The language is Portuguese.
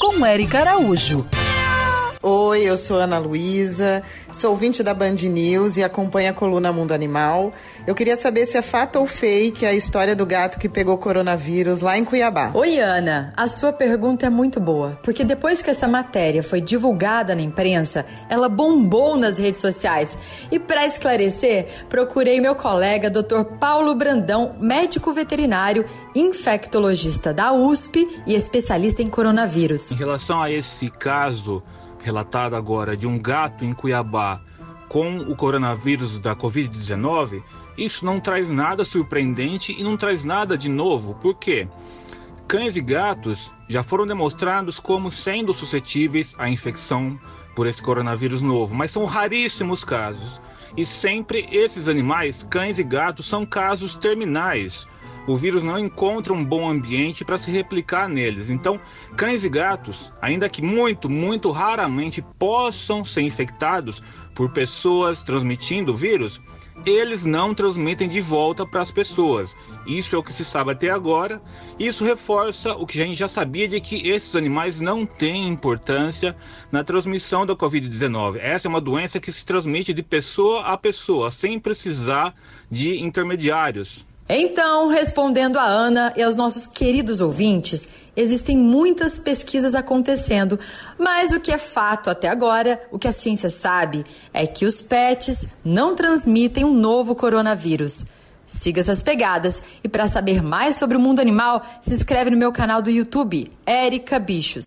Com Eric Araújo. Oi, eu sou Ana Luísa, sou ouvinte da Band News e acompanho a coluna Mundo Animal. Eu queria saber se é fato ou fake a história do gato que pegou coronavírus lá em Cuiabá. Oi, Ana, a sua pergunta é muito boa, porque depois que essa matéria foi divulgada na imprensa, ela bombou nas redes sociais. E para esclarecer, procurei meu colega Dr. Paulo Brandão, médico veterinário, infectologista da USP e especialista em coronavírus. Em relação a esse caso relatado agora de um gato em Cuiabá com o coronavírus da Covid-19, isso não traz nada surpreendente e não traz nada de novo. Por quê? Cães e gatos já foram demonstrados como sendo suscetíveis à infecção por esse coronavírus novo, mas são raríssimos casos. E sempre esses animais, cães e gatos, são casos terminais o vírus não encontra um bom ambiente para se replicar neles. Então, cães e gatos, ainda que muito, muito raramente possam ser infectados por pessoas transmitindo o vírus, eles não transmitem de volta para as pessoas. Isso é o que se sabe até agora. Isso reforça o que a gente já sabia de que esses animais não têm importância na transmissão da Covid-19. Essa é uma doença que se transmite de pessoa a pessoa, sem precisar de intermediários. Então, respondendo a Ana e aos nossos queridos ouvintes, existem muitas pesquisas acontecendo, mas o que é fato até agora, o que a ciência sabe, é que os pets não transmitem um novo coronavírus. Siga essas pegadas e para saber mais sobre o mundo animal, se inscreve no meu canal do YouTube, Érica Bichos.